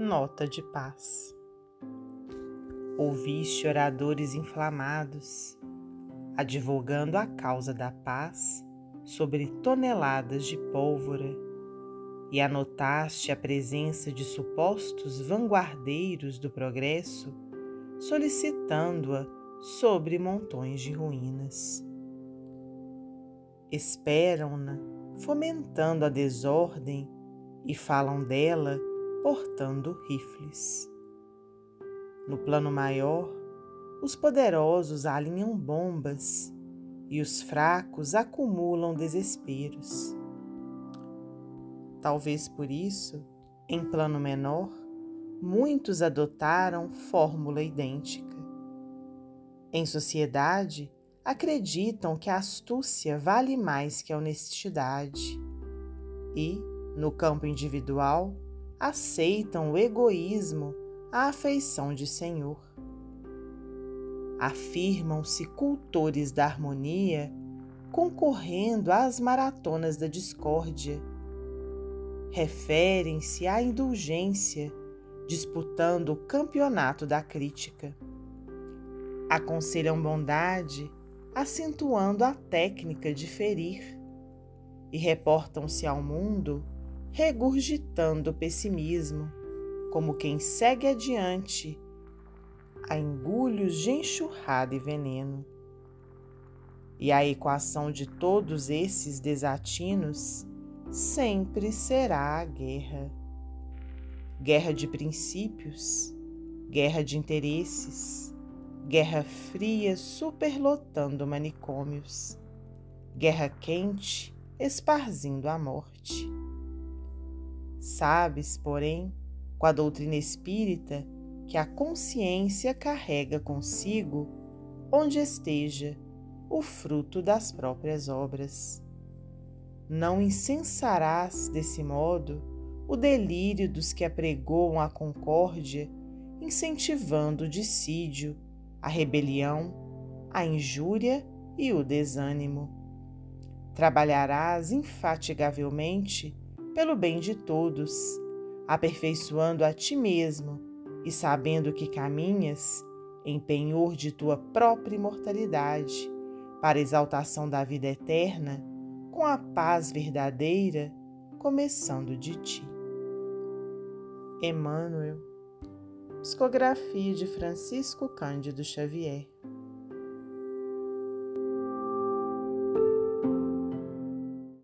nota de paz. Ouviste oradores inflamados, advogando a causa da paz sobre toneladas de pólvora, e anotaste a presença de supostos vanguardeiros do progresso, solicitando-a sobre montões de ruínas. Esperam-na, fomentando a desordem, e falam dela portando rifles. No plano maior, os poderosos alinham bombas e os fracos acumulam desesperos. Talvez por isso, em plano menor, muitos adotaram fórmula idêntica. Em sociedade, acreditam que a astúcia vale mais que a honestidade e, no campo individual, aceitam o egoísmo à afeição de Senhor. Afirmam-se cultores da harmonia, concorrendo às maratonas da discórdia. Referem-se à indulgência, disputando o campeonato da crítica. Aconselham bondade, acentuando a técnica de ferir. E reportam-se ao mundo regurgitando pessimismo, como quem segue adiante a engulhos de enxurrada e veneno. E a equação de todos esses desatinos sempre será a guerra. Guerra de princípios, guerra de interesses, guerra fria superlotando manicômios, guerra quente esparzindo a morte. Sabes, porém, com a doutrina espírita, que a consciência carrega consigo, onde esteja, o fruto das próprias obras. Não insensarás, desse modo, o delírio dos que apregoam a concórdia, incentivando o dissídio, a rebelião, a injúria e o desânimo. Trabalharás infatigavelmente pelo bem de todos, aperfeiçoando a ti mesmo e sabendo que caminhas em penhor de tua própria imortalidade, para a exaltação da vida eterna, com a paz verdadeira começando de ti. Emmanuel, psicografia de Francisco Cândido Xavier.